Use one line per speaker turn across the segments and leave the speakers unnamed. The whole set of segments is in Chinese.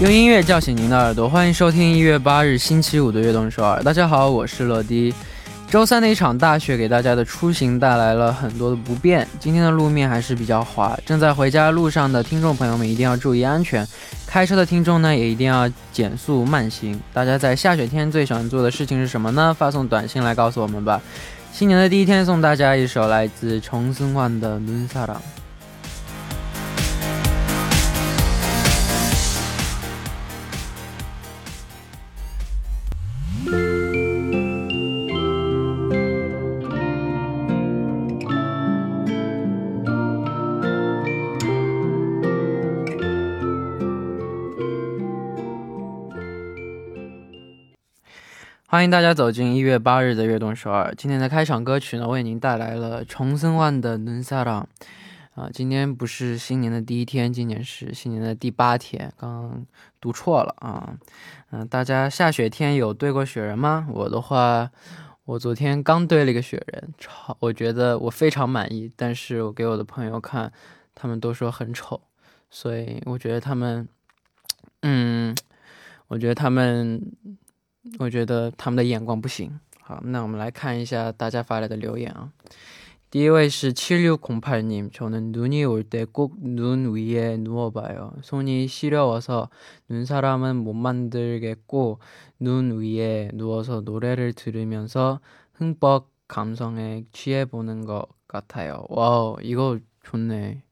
用音乐叫醒您的耳朵，欢迎收听一月八日星期五的悦动首尔。大家好，我是乐迪。周三的一场大雪给大家的出行带来了很多的不便，今天的路面还是比较滑，正在回家路上的听众朋友们一定要注意安全，开车的听众呢也一定要减速慢行。大家在下雪天最喜欢做的事情是什么呢？发送短信来告诉我们吧。新年的第一天，送大家一首来自重森焕的《눈사람》。 欢迎大家走进一月八日的悦动首尔。今天的开场歌曲呢，为您带来了重森焕的《눈사람》啊。今天不是新年的第一天，今年是新年的第八天，刚刚读错了啊。嗯、大家下雪天有堆过雪人吗？我的话，我昨天刚堆了一个雪人，超，我觉得我非常满意。但是我给我的朋友看，他们都说很丑，所以我觉得他们，嗯，我觉得他们。 我觉得他们的眼光不行。好，那我们来看一下大家发来的留言啊。第一位是7608님 저는 눈이 올 때 꼭 눈 위에 누워봐요. 손이 시려워서 눈사람은 못 만들겠고 눈 위에 누워서 노래를 들으면서 흠뻑 감성에 취해보는 것 같아요. 와우 이거 좋네.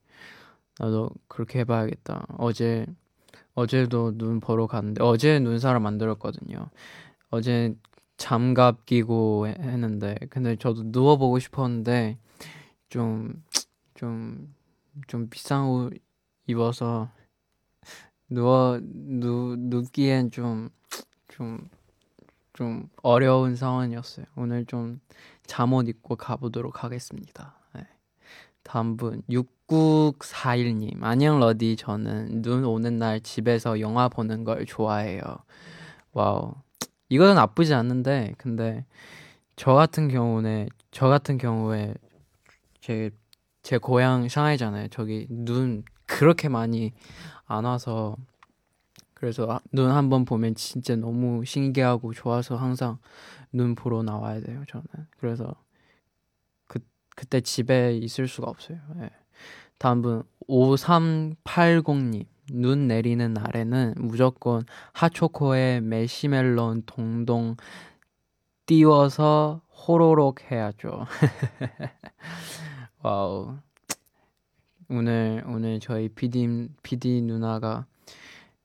나도 그렇게 해봐야겠다. 어제 어제도 눈 보러 갔는데 어제 눈사람 만들었거든요. 어제 장갑 끼고 했는데 근데 저도 누워 보고 싶었는데 좀좀 좀 비싼 옷 입어서 누워 누 눕기엔 좀 좀 좀 어려운 상황이었어요. 오늘 좀 잠옷 입고 가보도록 하겠습니다. 네. 다음 분 6941님 안녕 러디 저는 눈 오는 날 집에서 영화 보는 걸 좋아해요. 와우 이거는 나쁘지 않는데 근데 저 같은 경우는 저 같은 경우에 제 제 고향 상하이잖아요. 저기 눈 그렇게 많이 안 와서 그래서 눈 한 번 보면 진짜 너무 신기하고 좋아서 항상 눈 보러 나와야 돼요. 저는 그래서 그 그때 집에 있을 수가 없어요. 네. 다음 분 5380님 눈 내리는 날에는 무조건 핫초코에 메시멜론 동동 띄워서 호로록 해야죠. 와우. 오늘 오늘 저희 PD PD 누나가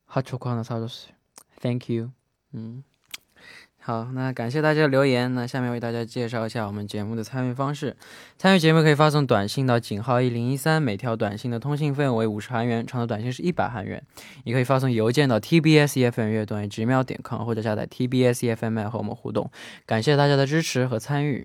핫초코 하나 사줬어요. Thank you. 음. 好，那感谢大家的留言。那下面为大家介绍一下我们节目的参与方式。参与节目可以发送短信到井号一零一三，每条短信的通信费用为五十韩元，长的短信是一百韩元。也可以发送邮件到 tbsfm 乐段直秒点 com 或者下载 tbsfm 和我们互动。感谢大家的支持和参与。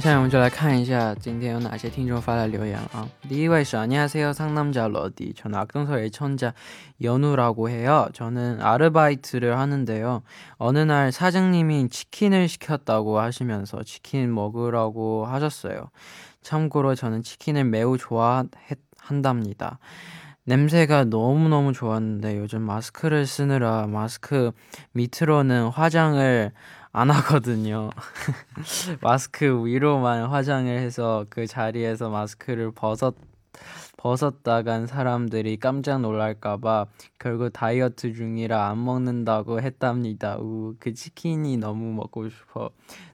下面我们就来看一下今天有哪些听众发来留言了啊。第一位是안녕하세요 상남자 러디. 저는 악동서의 천자 연우라고 해요. 저는 아르바이트를 하는데요. 어느 날 사장님이 치킨을 시켰다고 하시면서 치킨 먹으라고 하셨어요. 참고로 저는 치킨을 매우 좋아한답니다. 냄새가 너무너무 좋았는데 요즘 마스크를 쓰느라 마스크 밑으로는 화장을 안 하거든요. 마스크 위로만 화장을 해서 그 자리에서 마스크를 벗었 벗었다간 사람들이 깜짝 놀랄까봐 결국 다이어트 중이라 안 먹는다고 했답니다. 우, 그 치킨이 너무 먹고 싶어.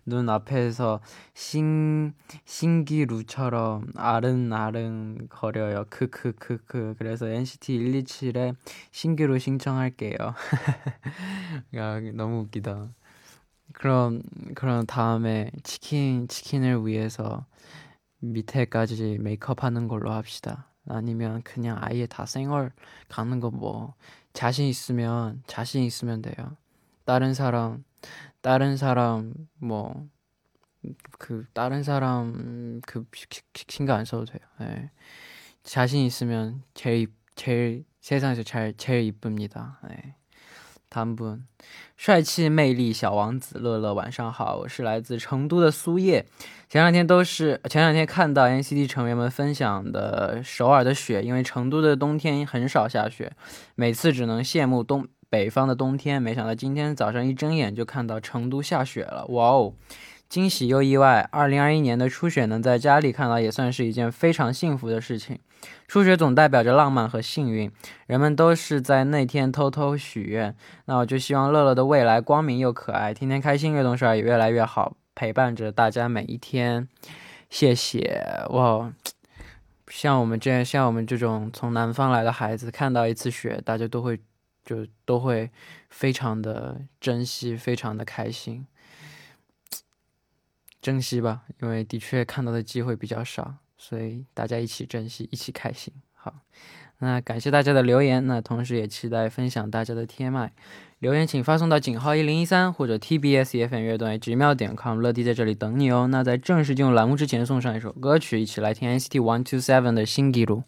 눈 앞에서 신, 신기루처럼 아른아른 거려요. 크크크크. 그래서 NCT 127에 신기루 신청할게요. 야, 너무 웃기다. 그럼 그럼 다음에 치킨 치킨을 위해서 밑에까지 메이크업 하는 걸로 합시다. 아니면 그냥 아예 다 생얼 가는 거 뭐 자신 있으면 자신 있으면 돼요. 다른 사람 다른 사람 뭐 그 다른 사람 그 신경 안 써도 돼요. 네. 자신 있으면 제일 제일 세상에서 잘 제일 이쁩니다. 네. 他们帅气魅力小王子乐乐，晚上好，我是来自成都的苏叶。前两天都是前两天看到 NCT 成员们分享的首尔的雪，因为成都的冬天很少下雪，每次只能羡慕东北方的冬天。没想到今天早上一睁眼就看到成都下雪了，哇哦！惊喜又意外，二零二一年的初雪能在家里看到，也算是一件非常幸福的事情。初雪总代表着浪漫和幸运，人们都是在那天偷偷许愿。那我就希望乐乐的未来光明又可爱，天天开心，越动十二也越来越好，陪伴着大家每一天。谢谢哇！像我们这样，像我们这种从南方来的孩子，看到一次雪，大家都会就都会非常的珍惜，非常的开心。珍惜吧，因为的确看到的机会比较少，所以大家一起珍惜，一起开心。好，那感谢大家的留言，那同时也期待分享大家的 TMI 留言，请发送到井号一零一三或者 TBSFM 乐队直妙点 com，乐迪在这里等你哦。那在正式进入栏目之前，送上一首歌曲，一起来听 ST One Two Seven 的新纪录。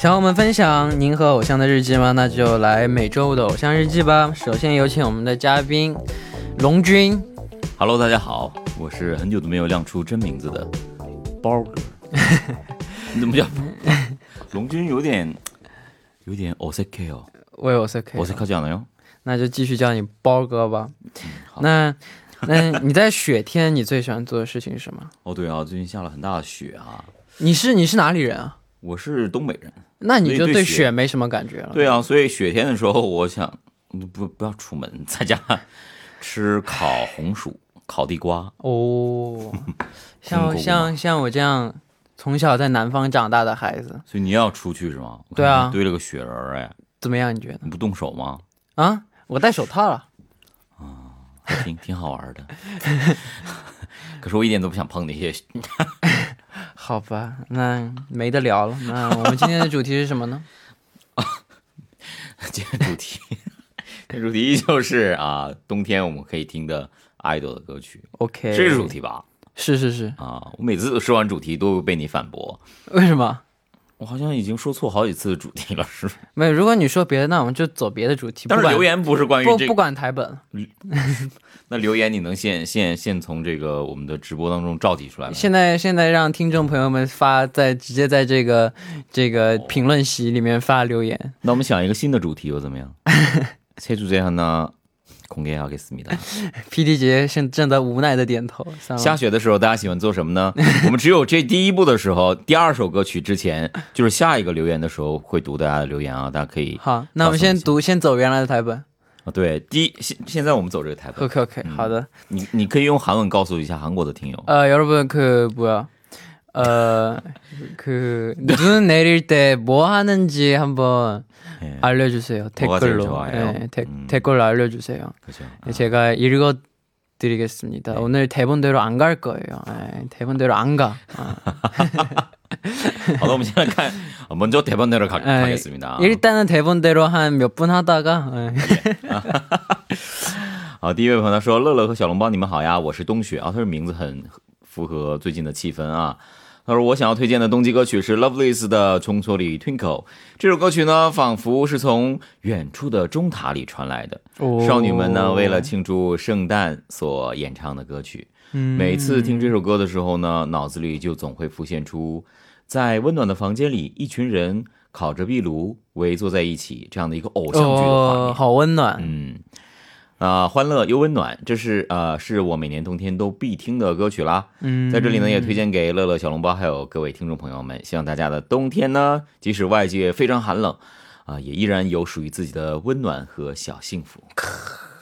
想和我们分享您和偶像的日记吗？那就来每周五的偶像日记吧。首先有请我们的嘉宾龙君。
Hello，大家好，我是很久都没有亮出真名字的包哥。你怎么叫龙君？有点有点 O C K 哦，
我也 O C K，O
C K 讲的哟。
那就继续叫你包哥吧。那那你在雪天你最喜欢做的事情是什么？
哦，对啊，最近下了很大的雪啊。
你是你是哪里人啊？
我是东北人。
那你就对雪没什么感觉了。
对啊，所以雪天的时候，我想不不要出门，在家吃烤红薯、烤地瓜。
哦，像像像我这样从小在南方长大的孩子，
所以你要出去是吗？
对啊，
堆了个雪人儿哎，
怎么样？你觉得？
你不动手吗？
啊，我戴手套了。
啊，挺挺好玩的。可是我一点都不想碰那些。
好吧，那没得聊了。那我们今天的主题是什么呢？
今天主题，主题就是啊，冬天我们可以听的爱豆的歌曲。
OK，
这是主题吧？
是是是
啊，我每次说完主题都被你反驳，
为什么？
我好像已经说错好几次主题了，是吗？
没有，如果你说别的，那我们就走别的主题。
但是留言不是关于
不不管台本。
那留言你能现现现从这个我们的直播当中召集出来吗？
现在现在让听众朋友们发在直接在这个这个评论席里面发留言。
那我们想一个新的主题又怎么样？切主这样呢？공개하겠습니다
P D 姐现正在无奈的点头。
下雪的时候，大家喜欢做什么呢？我们只有这第一步的时候，第二首歌曲之前，就是下一个留言的时候会读大家的留言啊，大家可以。
好，那我们先读，先走原来的台本。
啊，对，第一现现在我们走这个台本。
OK OK，好的。
你你可以用韩文告诉一下韩国的听友。
呃，여러분그뭐야 어그눈내릴때뭐하는지한번 네. 알려주세요. 댓글로. 네, 데, 음. 댓글로 알려주세요.
그죠.
네, 제가 읽어 드리겠습니다. 네. 오늘 대본대로 안 갈 거예요. 네, 대본대로 안 가. 아.
好的，我们先来看 먼저 대본대로 가, 네, 가겠습니다.
일단은 대본대로 한 몇 분 하다가. 네.
好，第一位朋友说：“乐乐和小笼包，你们好呀，我是冬雪啊。”他说名字很 符合最近的气氛啊。他说：“我想要推荐的冬季歌曲是 Lovelace 的《冲错里 Twinkle》。这首歌曲呢，仿佛是从远处的钟塔里传来的。少女们呢，为了庆祝圣诞所演唱的歌曲。每次听这首歌的时候呢，脑子里就总会浮现出在温暖的房间里，一群人烤着壁炉，围坐在一起这样的一个偶像剧的画面。
好温暖。
嗯，啊，欢乐又温暖，这是呃，是我每年冬天都必听的歌曲啦。
嗯，
在这里呢，也推荐给乐乐小笼包还有各位听众朋友们，希望大家的冬天呢，即使外界非常寒冷，啊，也依然有属于自己的温暖和小幸福。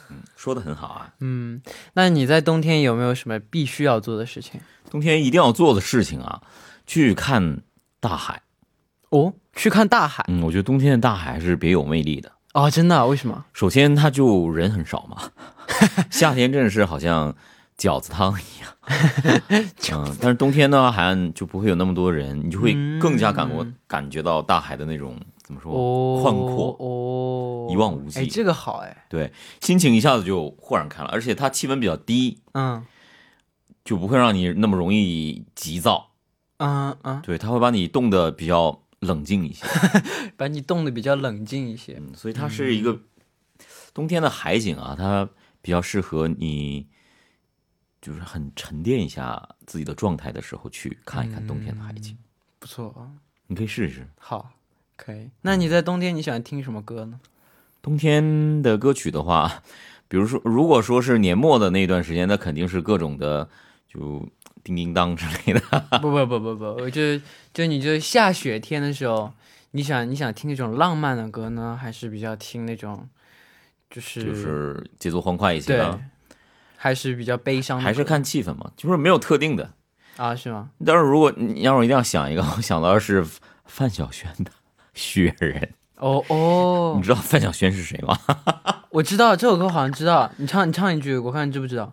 嗯，说的很好啊。
嗯，那你在冬天有没有什么必须要做的事情？
冬天一定要做的事情啊，去看大海。
哦，去看大海。
嗯，我觉得冬天的大海还是别有魅力的。
哦，真的？为什么？
首先，它就人很少嘛。夏天真的是好像饺子汤一样。嗯，但是冬天呢，海岸就不会有那么多人，你就会更加感过感觉到大海的那种怎么说宽阔
哦，
一望无际。
哎，这个好哎。
对，心情一下子就豁然开朗，而且它气温比较低，
嗯，
就不会让你那么容易急躁。
嗯嗯，
对，它会把你冻得比较。冷静一些，
把你冻得比较冷静一些。
嗯，所以它是一个冬天的海景啊，它比较适合你，就是很沉淀一下自己的状态的时候去看一看冬天的海景，
不错啊，
你可以试试。
好，可以。那你在冬天你喜欢听什么歌呢？
冬天的歌曲的话，比如说，如果说是年末的那段时间，那肯定是各种的就。叮叮当之类的，
不 不不不不，我就就你就下雪天的时候，你想你想听那种浪漫的歌呢，还是比较听那种，就是
就是节奏欢快一些的，
还是比较悲伤，
还是看气氛嘛，就是没有特定的
啊，是吗？
但是如果你让我一定要想一个，我想到的是范晓萱的《雪人》。
哦哦，
你知道范晓萱是谁吗？
我知道这首歌，好像知道。你唱你唱一句，我看你知不知道。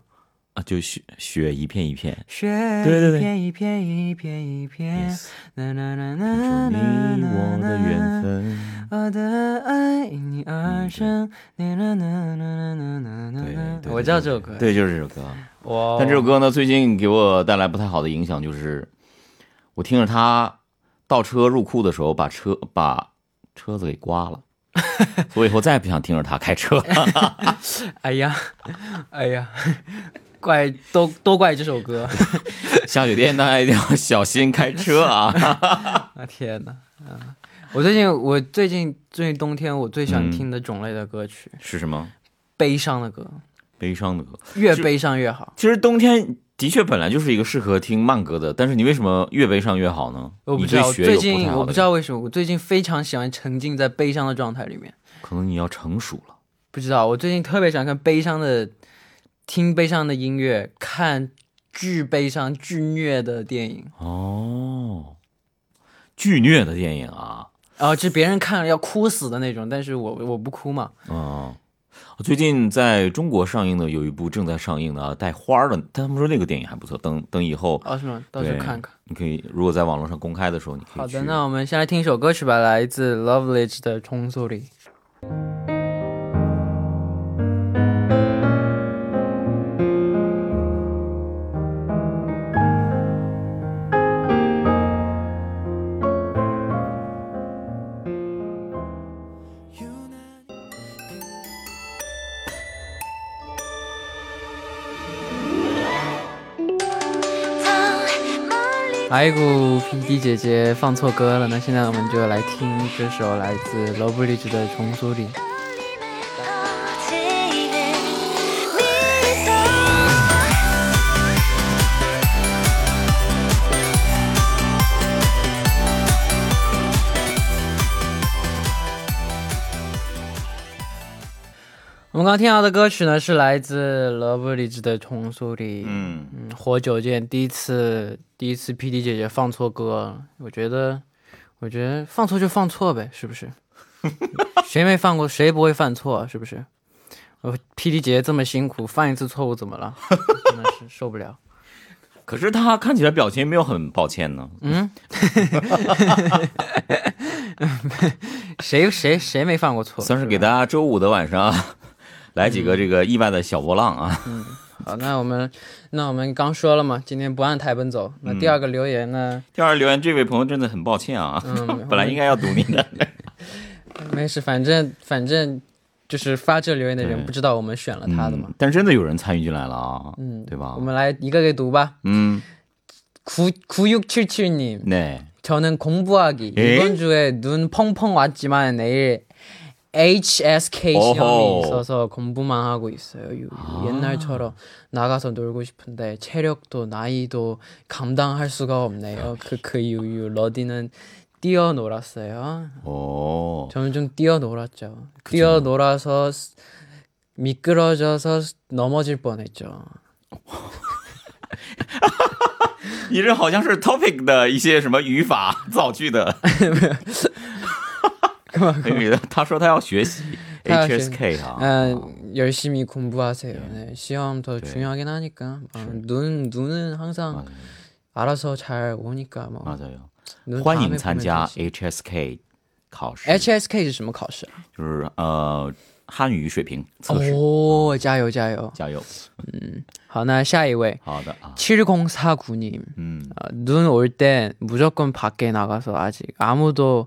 啊，就雪雪一片一片，
对对对，
一
片一片一片一片，
啦啦啦啦，你我的缘分，
我的爱因你而生，我这首歌，
对，就是这首歌。但这首歌呢，最近给我带来不太好的影响，就是我听着他倒车入库的时候，把车把车子给刮了，我以后再也不想听着他开车。
哎呀，哎呀。怪都都怪这首歌，
下雪天大家一定要小心开车啊！
啊天哪！啊，我最近我最近最近冬天我最喜欢听的种类的歌曲
是什么？
悲伤的歌，
悲伤的歌，
越悲伤越好。
其实冬天的确本来就是一个适合听慢歌的，但是你为什么越悲伤越好呢？
我不知道，最近我不知道为什么，我最近非常喜欢沉浸在悲伤的状态里面。
可能你要成熟了。
不知道，我最近特别喜欢看悲伤的。听悲伤的音乐，看巨悲伤、巨虐的电影
哦，巨虐的电影啊，
啊，就别人看了要哭死的那种，但是我我不哭嘛。
哦，最近在中国上映的有一部正在上映的带花的，他们说那个电影还不错，等等以后
啊是吗？到时候看看。
你可以如果在网络上公开的时候，你可以。
好的，那我们先来听一首歌曲吧，来自 Lovely 的《重塑里》。排骨，PD 姐姐放错歌了，那现在我们就来听这首来自 Lovely 的《重塑里》。我们刚听到的歌曲呢，是来自 Lovely 的《重塑里》。嗯嗯，活久见，第一次第一次 PD 姐姐放错歌，我觉得，我觉得放错就放错呗，是不是？谁没犯过？谁不会犯错？是不是？我 PD 姐姐这么辛苦，犯一次错误怎么了？真的是受不了。
可是她看起来表情没有很抱歉呢。嗯。
谁谁谁没犯过错？
算是给大家周五的晚上。来几个这个意外的小波浪啊！
嗯，好，那我们那我们刚说了嘛，今天不按台本走。那第二个留言呢？
第二留言，这位朋友真的很抱歉啊，本来应该要读你的。
没事，反正反正就是发这留言的人不知道我们选了他的嘛。
但真的有人参与进来了啊，嗯，对吧？
我们来一个个读吧。嗯，구구육칠칠님네저는공부하기이번주에눈펑펑왔지만내일 HSK
오호.
시험이 있어서 공부만 하고 있어요. 유-
아.
옛날처럼 나가서 놀고 싶은데 체력도 나이도 감당할 수가 없네요. 그 그 이유 러디는 뛰어놀았어요.
오.
저는 좀 뛰어놀았죠. 뛰어놀아서 스- 미끄러져서 스- 넘어질 뻔했죠.
你这好像是 topic 的一些什么语法造句的。 他说他要学习
他要学
HSK 啊。
아, 열심히 공부하세요. 네, 시험 더 중요하긴 하니까 어, 눈 눈은 항상
맞아요.
알아서 잘 오니까 뭐.
맞아요.
눈
欢
다음에
迎参
보면
加
되지.
HSK 考试，
HSK 是什么考试啊？
就是呃汉语水平测试。
哦，加油加油！
加油！
好，那下一位
好的啊，
7049님.
嗯，
눈 올 땐 무조건 밖에 나가서 아직 아무도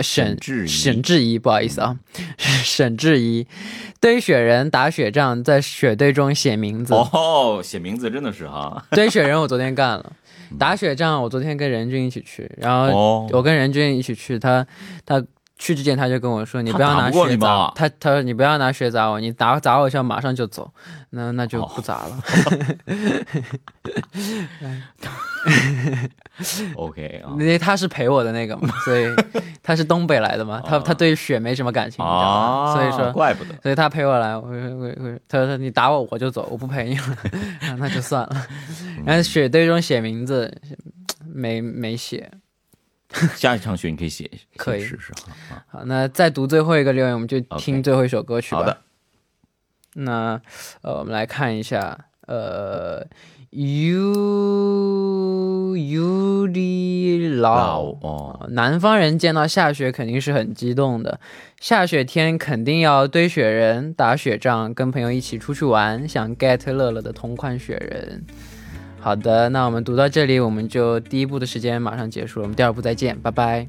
沈
沈志怡
沈志怡，不好意思啊，沈志怡，堆雪人打雪仗，在雪堆中写名字。
哦，写名字真的是哈。
堆雪人我昨天干了，打雪仗我昨天跟任军一起去，然后
哦
我跟任军一起去，他他去之前他就跟我说，你不要拿雪砸
我，
他他说你不要拿雪砸我，你打砸我一下马上就走，那那就
哦
不砸了。
OK 啊
因为他是陪我的那个嘛，所以 他是东北来的嘛，他他对雪没什么感情，所以说。
怪不得。
所以他陪我来，我我我，他说你打我我就走，我不陪你了，啊那就算了。然后雪堆中写名字，没没写。
下一场雪你可以写，
可以
试试哈。啊
好，那再读最后一个留言，我们就听最后一首歌曲吧。
好的，
那呃，我们来看一下，呃，U U Li 老
哦，
南方人见到下雪肯定是很激动的，下雪天肯定要堆雪人、打雪仗，跟朋友一起出去玩，想 get 乐乐的同款雪人。好的，那我们读到这里，我们就第一部的时间马上结束了，我们第二部再见，拜拜。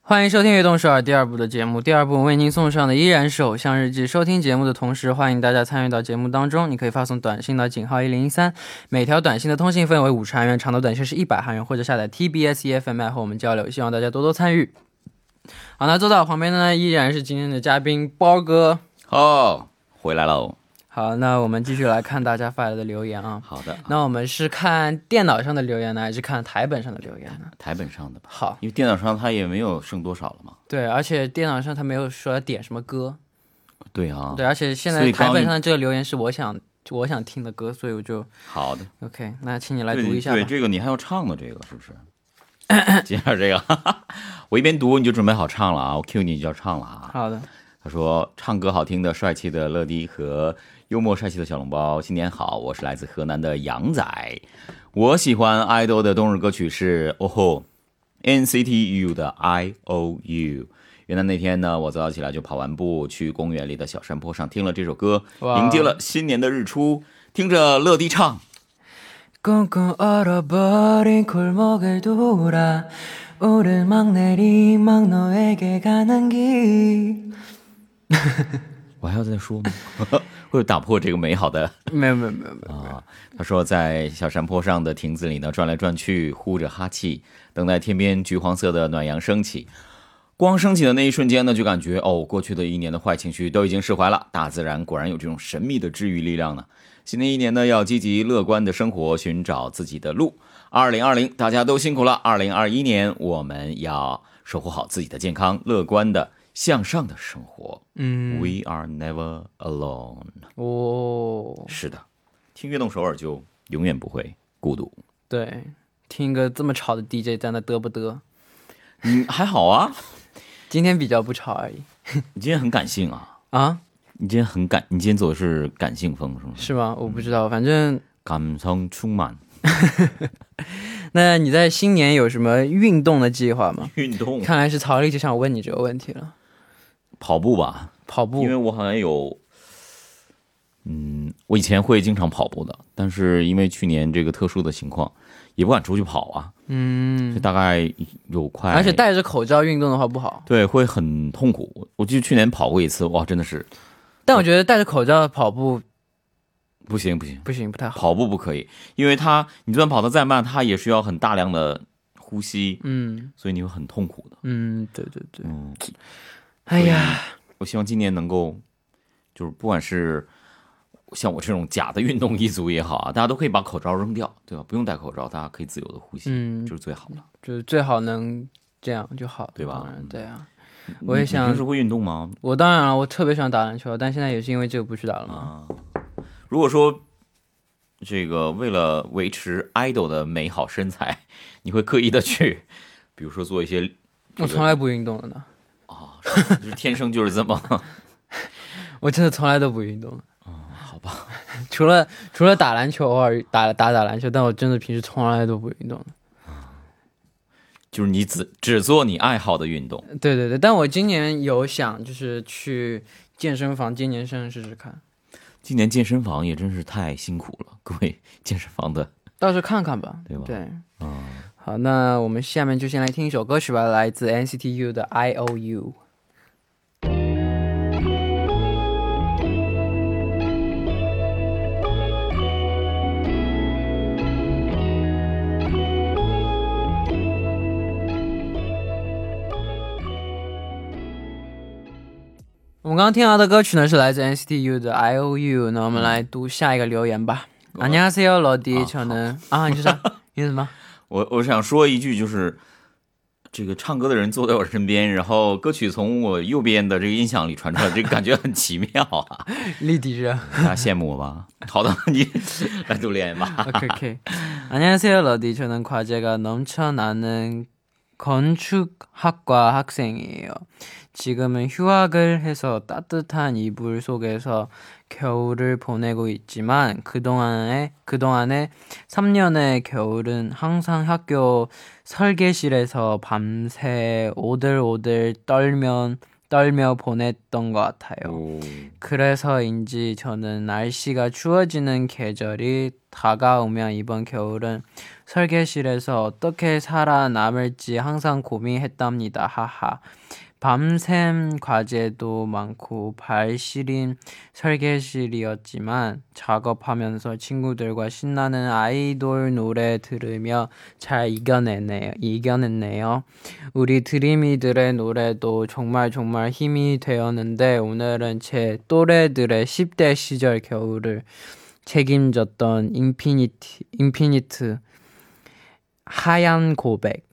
欢迎收听《悦动首尔》第二部的节目。第二部为您送上的依然是《偶像日记》。收听节目的同时，欢迎大家参与到节目当中。你可以发送短信到井号一零一三，每条短信的通信费为五十韩元，长的短信是一百韩元，或者下载 TBS EFM 和我们交流。希望大家多多参与。好，那坐在我旁边的呢，依然是今天的嘉宾包哥。
哦，回来喽。
好，那我们继续来看大家发来的留言啊。
好的，
那我们是看电脑上的留言呢，还是看台本上的留言呢？
台本上的吧，
好，
因为电脑上它也没有剩多少了嘛。
对，而且电脑上它没有说要点什么歌，
对啊，
对，而且现在台本上的这个留言是我想我想听的歌，所以我就
好的
，OK。那请你来读一下吧。
对，这个你还要唱的，这个是不是？接下来这个，我一边读你就准备好唱了啊，我 Q 你就要唱了啊。
好的，
他说：“唱歌好听的、帅气的乐迪和幽默帅气的小笼包，新年好！我是来自河南的杨仔，我喜欢 idol 的冬日歌曲是哦吼，NCT U 的 I O U。元旦那天呢，我早早起来就跑完步，去公园里的小山坡上听了这首歌，迎接了新年的日出，听着乐迪唱。我还要再说吗？会打破这个美好的
没有没有没有没有，
啊，他说在小山坡上的亭子里呢，转来转去，呼着哈气，等待天边橘黄色的暖阳升起。光升起的那一瞬间呢，就感觉哦，过去的一年的坏情绪都已经释怀了。大自然果然有这种神秘的治愈力量呢。新的一年呢，要积极乐观的生活，寻找自己的路。二零二零，大家都辛苦了。二零二一年，我们要守护好自己的健康，乐观的向上的生活。
嗯
，We are never alone。
哦，
是的，听悦动首尔就永远不会孤独。
对，听一个这么吵的 DJ 在那嘚不嘚？
嗯，还好啊，
今天比较不吵而已。
你今天很感性啊。
啊？
你今天很感，你今天走的是感性风是吗？
是吗？我不知道，反正
感伤充满。
那你在新年有什么运动的计划吗？
运动，
看来是曹丽就想问你这个问题了。
跑步吧，
跑步，
因为我好像有，嗯，我以前会经常跑步的，但是因为去年这个特殊的情况，也不敢出去跑啊。
嗯，
大概有快，
而且戴着口罩运动的话不好。
对，会很痛苦。我记得去年跑过一次，哇，真的是。
但我觉得戴着口罩跑步
不行不行
不行不太好，
跑步不可以，因为它你就算跑得再慢，它也需要很大量的呼吸，
嗯，
所以你会很痛苦的。
嗯，对对对，
嗯，
哎呀，
我希望今年能够，就是不管是像我这种假的运动一族也好啊，大家都可以把口罩扔掉，对吧？不用戴口罩，大家可以自由的呼吸，
嗯，
就是最好了，
就是最好能这样就好，
对吧？
对啊。我也想。
平时会运动吗？
我当然了，我特别喜欢打篮球，但现在也是因为这个不去打了嘛。
如果说这个为了维持 idol 的美好身材，你会刻意的去，比如说做一些。
我从来不运动的呢。
啊，就是天生就是这么。
我真的从来都不运动。
哦，好吧。
除了除了打篮球，偶尔打打打篮球，但我真的平时从来都不运动。
就是你只只做你爱好的运动，
对对对，但我今年有想就是去健身房健健身试试看。
今年健身房也真是太辛苦了，各位健身房的，
到时候看看吧，
对吧？
对，
嗯，
好，那我们下面就先来听一首歌曲吧，来自 NCT U 的 I O U。我们刚刚听到的歌曲呢，是来自 NCT U 的 I O U。那我们来读下一个留言吧。안녕하세요， 罗迪，저는啊，你说啥？你什么？
我我想说一句，就是这个唱歌的人坐在我身边，然后歌曲从我右边的这个音响里传出来，这个感觉很奇妙啊！
立迪热，
大家羡慕我吧？好的，你来读留言吧。
오케이 오케이. 안녕하세요, 러디. 저는 과제가 넘쳐나는 건축학과 학생이에요. 지금은 휴학을 해서 따뜻한 이불 속에서 겨울을 보내고 있지만 그동안에 그동안에 3년의 겨울은 항상 학교 설계실에서 밤새 오들오들 떨면 떨며 보냈던 것 같아요.
오.
그래서인지 저는 날씨가 추워지는 계절이 다가오면 이번 겨울은 설계실에서 어떻게 살아남을지 항상 고민했답니다. 하하. 밤샘 과제도 많고 발시린 설계실이었지만 작업하면서 친구들과 신나는 아이돌 노래 들으며 잘 이겨내네요. 이겨냈네요. 우리 드림이들의 노래도 정말 정말 힘이 되었는데 오늘은 제 또래들의 10대 시절 겨울을 책임졌던 인피니티 인피니트 하얀 고백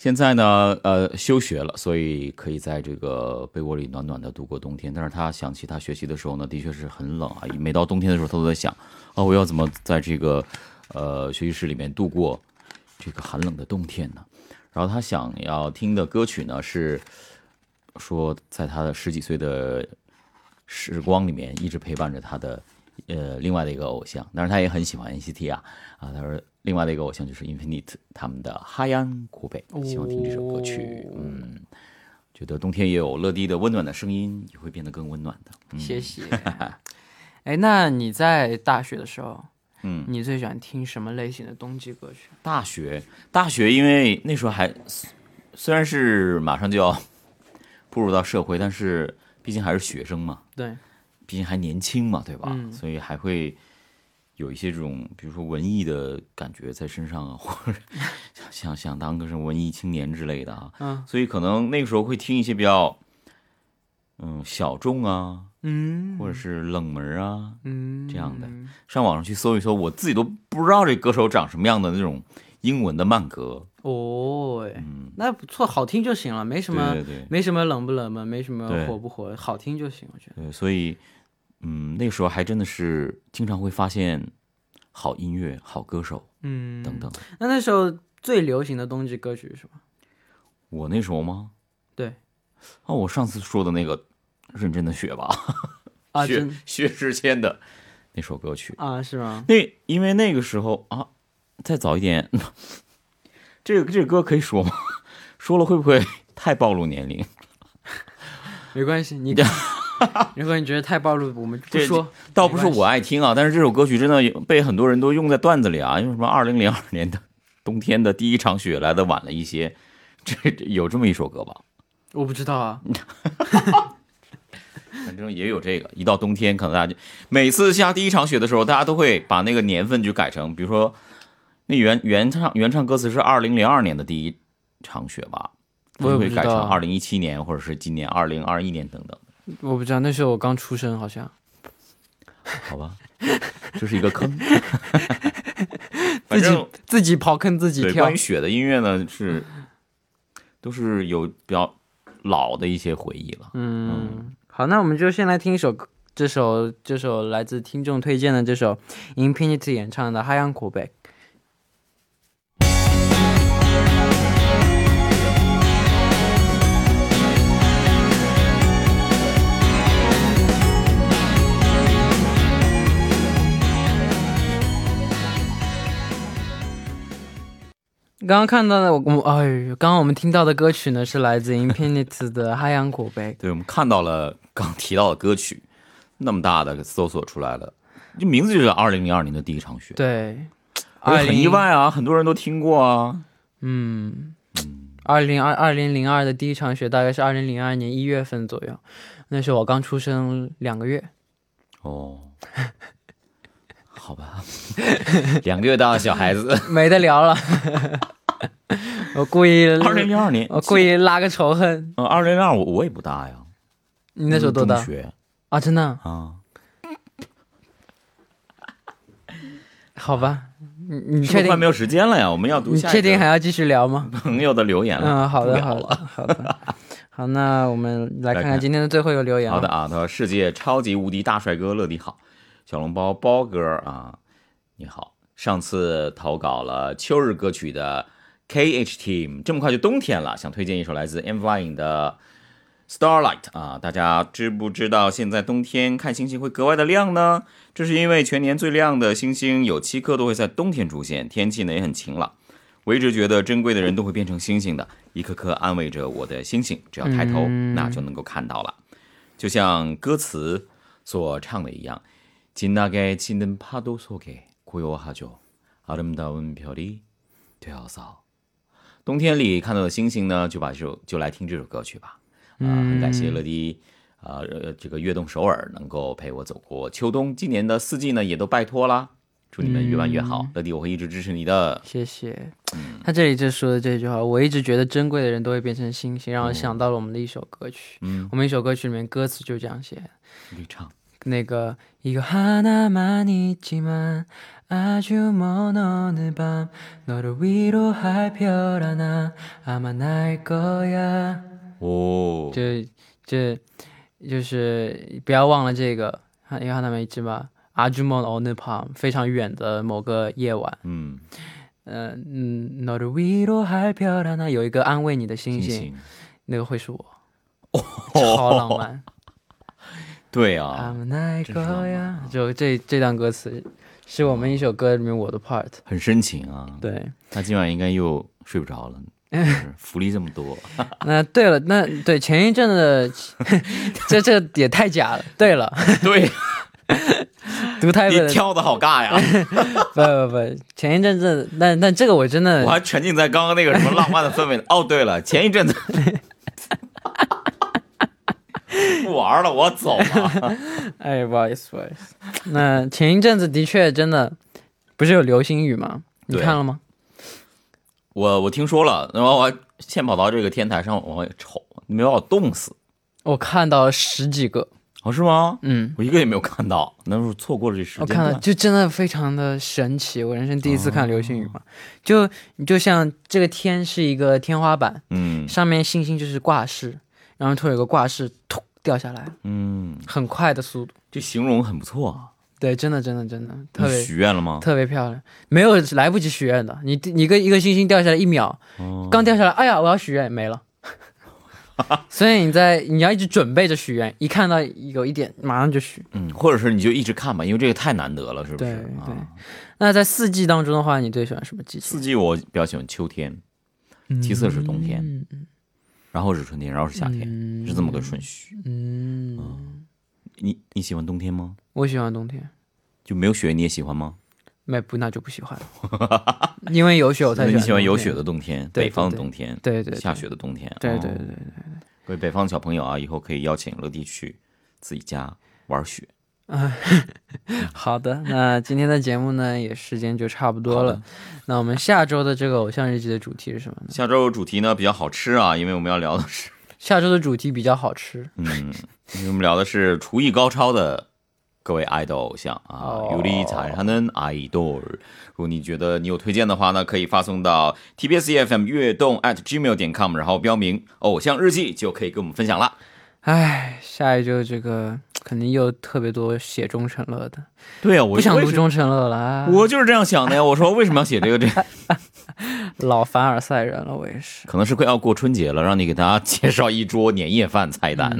现在呢，呃，休学了，所以可以在这个被窝里暖暖的度过冬天。但是他想起他学习的时候呢，的确是很冷啊。每到冬天的时候，他都在想，哦，我要怎么在这个呃学习室里面度过这个寒冷的冬天呢？然后他想要听的歌曲呢是说，在他的十几岁的时光里面，一直陪伴着他的呃另外的一个偶像，但是他也很喜欢 NCT 啊啊，他说另外的一个偶像就是 Infinite 他们的哈安古北，希望听这首歌曲，
哦
嗯，觉得冬天也有乐迪的温暖的声音，也会变得更温暖的。嗯、
谢谢。哎，那你在大学的时候，
嗯，
你最喜欢听什么类型的冬季歌曲？
大学大学，因为那时候还虽然是马上就要 步入到社会，但是毕竟还是学生嘛，
对，
毕竟还年轻嘛，对吧？
嗯
所以还会有一些这种，比如说文艺的感觉在身上啊，或者想想想当个什么文艺青年之类的啊，
嗯。
所以可能那个时候会听一些比较，嗯，小众啊，
嗯。
或者是冷门啊，
嗯。
这样的。上网上去搜一搜，我自己都不知道这歌手长什么样的那种英文的慢歌，
哦，哎
嗯，
那不错，好听就行了，没什么
对对对。
没什么冷不冷门，没什么火不火，好听就行，我觉得。
对，所以，嗯，那个时候还真的是经常会发现好音乐、好歌手
嗯，
等等。
那那时候最流行的冬季歌曲是什么？
我那时候吗？
对，
哦，我上次说的那个《认真的雪》吧，
啊，
薛薛之谦的那首歌曲。
啊，是吗？
那因为那个时候啊，再早一点，这个这个歌可以说吗？说了会不会太暴露年龄？
没关系，你 如果你觉得太暴露，我们不
这
说。
倒不是我爱听啊，但是这首歌曲真的有被很多人都用在段子里啊，因为什么二零零二年的冬天的第一场雪来的晚了一些，这这有这么一首歌吧？
我不知道啊。
反正也有这个，一到冬天，可能大家就每次下第一场雪的时候，大家都会把那个年份就改成，比如说那原原唱原唱歌词是二零零二年的第一场雪吧，
我也
就会改成二零一七年或者是今年二零二一年等等，
我不知道，那时候我刚出生，好像。
好吧，就是一个坑。
自己自己刨坑自己跳。
关于雪的音乐呢，是都是有比较老的一些回忆了。
嗯，好，那我们就先来听一首这首这首来自听众推荐的这首 Infinity 演唱的《海洋 Quebec》。刚刚看到的，我我哎，刚刚我们听到的歌曲呢，是来自 Infinite 的 《海洋古碑》。
对，我们看到了刚提到的歌曲，那么大的搜索出来了，这名字就是二零零二年的第一场雪。
对，
很意外啊，很多人都听过啊。
嗯，二零二二零零二的第一场雪大概是二零零二年一月份左右，那是我刚出生两个月。
哦。好吧，两个月大的小孩子，
没得聊了。我故意，
二零零二年，
我故意拉个仇恨。
呃，二零零二我我也不大呀，
你那时候多大啊？真的？
啊，
好吧，你你确定？
快没有时间了呀？我们要读
你确定还要继续聊吗？
朋友的留言了。
嗯，好的，好的，好的。好，那我们来看
看
今天的最后一个留言。
好的，啊，他说世界超级无敌大帅哥乐迪好，小笼包包哥啊，你好，上次投稿了秋日歌曲的 KH Team，这么快就冬天了，想推荐一首来自 M Flying 的 Starlight 啊，大家知不知道现在冬天看星星会格外的亮呢？这是因为全年最亮的星星有七颗都会在冬天出现，天气呢也很晴朗。我一直觉得珍贵的人都会变成星星的，一颗颗安慰着我的星星，只要抬头，
嗯
那就能够看到了。就像歌词所唱的一样， 진하게치는파도속에고요하죠아름다운별이되어서。冬天里看到的星星呢，就把这首就来听这首歌曲吧。啊、很感谢乐迪，啊呃，这个悦动首尔能够陪我走过秋冬，今年的四季呢也都拜托啦。祝你们越办越好，乐迪我会一直支持你的。
谢谢。
嗯
他这里就说的这句话，我一直觉得珍贵的人都会变成星星，让我想到了我们的一首歌曲。
嗯，
我们一首歌曲里面歌词就这样写，
你可以唱。
那个이거하나만있지만아주먼어느밤너를위로할별하나아마날거야。
哦，
这这就是不要忘了这个，因为他们一直嘛，阿朱蒙欧那旁非常远的某个夜晚，
嗯，
呃嗯，너를위로할별하나有一个安慰你的星星，
星星，
那个会是我，超浪漫。
对啊，
就这这段歌词是我们一首歌里面我的 part。
很深情啊。
对，
他今晚应该又睡不着了，就是 福利这么多。
那对了，那对前一阵的，这这也太假了。对了，
对，
读台本
你跳的好尬呀！
不不不，前一阵子，那那这个我真的
我还沉浸在刚刚那个什么浪漫的氛围。哦，对了，前一阵子不玩了，我走了。
哎，不好意思，不好意思。那前一阵子的确真的不是有流星雨吗？你看了吗？
我我听说了，然后我先跑到这个天台上往外瞅，没把我冻死。
我看到了十几个。
哦，是吗？
嗯，
我一个也没有看到，那是错过了这时间。
我看到就真的非常的神奇，我人生第一次看流星雨嘛，就就像这个天是一个天花板，
嗯，
上面星星就是挂饰，然后突然有个挂饰突掉下来，
嗯，
很快的速度，
这形容很不错啊。
对，真的真的真的特别
许愿了吗？
特别漂亮，没有来不及许愿的，你你一个一个星星掉下来一秒，刚掉下来，哎呀，我要许愿没了。所以你在你要一直准备着许愿，一看到有一点马上就许，
嗯，或者是你就一直看吧，因为这个太难得了，是不是？
对对。那在四季当中的话，你最喜欢什么季节？
四季我比较喜欢秋天，其次是冬天，然后是春天，然后是夏天，是这么个顺序。
嗯，
你你喜欢冬天吗？
我喜欢冬天，
就没有雪你也喜欢吗？
没不那就不喜欢了，因为有雪我才喜欢。
你喜欢有雪的冬天，北方的冬天，
对对，
下雪的冬天。
对对对对对。
各位北方的小朋友啊，以后可以邀请乐迪去自己家玩雪。
啊，好的，那今天的节目呢，也时间就差不多了。那我们下周的这个偶像日记的主题是什么呢？
下周主题呢比较好吃啊，因为我们要聊的是
下周的主题比较好吃。
嗯，因为我们聊的是厨艺高超的。各位爱豆偶像啊，有力才还能爱豆。如果你觉得你有推荐的话呢，可以发送到 tbsfm 悦动 at gmail 点 com，然后标明偶像日记，就可以跟我们分享了。
唉，下一周这个肯定又特别多写忠诚乐的。
对啊，我
不想读忠诚乐了。
我就是这样想的呀。我说为什么要写这个？这
老凡尔赛人了，我也是。
可能是快要过春节了，让你给大家介绍一桌年夜饭菜单。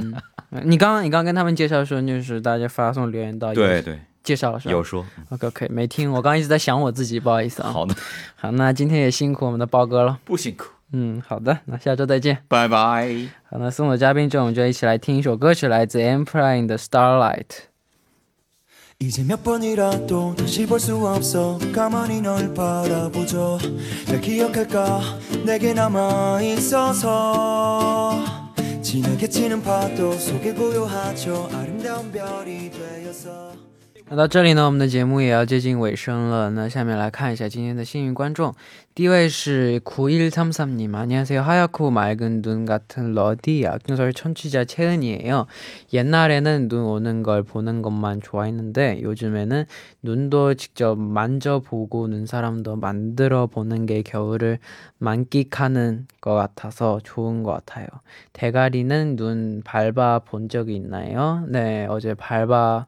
你刚刚你刚刚跟他们介绍的时候，就是大家发送留言到
对对
介绍了是吧？
有说
OK OK 没听，我刚刚一直在想我自己，不好意思啊。
好的，
好，那今天也辛苦我们的包哥了。
不辛苦。
嗯，好的，那下周再见，
拜拜。
好，那送走嘉宾之后，我们就一起来听一首歌曲，来自 Empire 的 Starlight。 이제 몇 번이라도 다시 볼 수 없어 가만히 널 바라보죠 날 기억할까 내게 남아 있어서 진하게 치는 파도 속에 고요하죠 아름다운 별이 되어서 那到这里呢，我们的节目也要接近尾声了。那下面来看一下今天的幸运观众。第一位是구일삼삼님안녕하세요하얗고맑은눈같은러디야근설청취자채은이에요옛날에는눈오는걸보는것만좋아했는데요즘에는눈도직접만져보고눈사람도만들어보는게겨울을만끽하는것같아서좋은것같아요대가리는눈밟아본적이있나요네어제밟아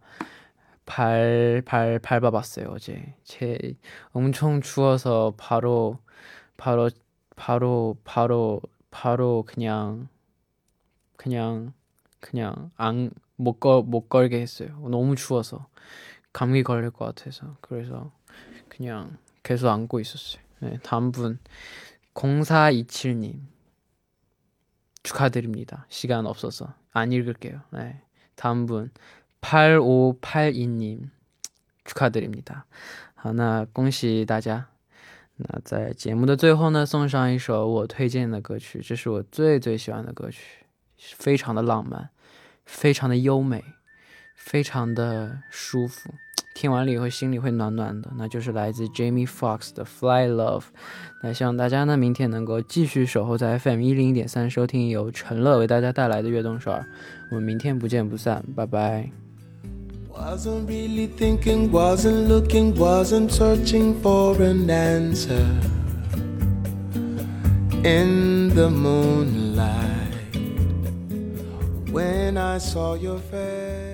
발, 발, 밟아봤어요, 어제. 제, 엄청 추워서 바로, 바로, 바로, 바로, 바로 그냥, 그냥, 그냥 안, 못 걸, 못 걸게 했어요. 너무 추워서. 감기 걸릴 것 같아서. 그래서 그냥 계속 안고 있었어요. 네, 다음 분. 0427님. 축하드립니다. 시간 없어서. 안 읽을게요. 네. 다음 분. 8582님 축하드립니다. 好，那恭喜大家。那在节目的最后呢，送上一首我推荐的歌曲，这是我最最喜欢的歌曲，非常的浪漫，非常的优美，非常的舒服。听完了以后心里会暖暖的，那就是来自 Jamie Foxx 的《Fly Love》。那希望大家呢明天能够继续守候在 FM 一零一点三，收听由陈乐为大家带来的《悦动首尔》。我们明天不见不散，拜拜。 Wasn't really thinking, wasn't looking, wasn't searching for an answer. In the moonlight, when I saw your face.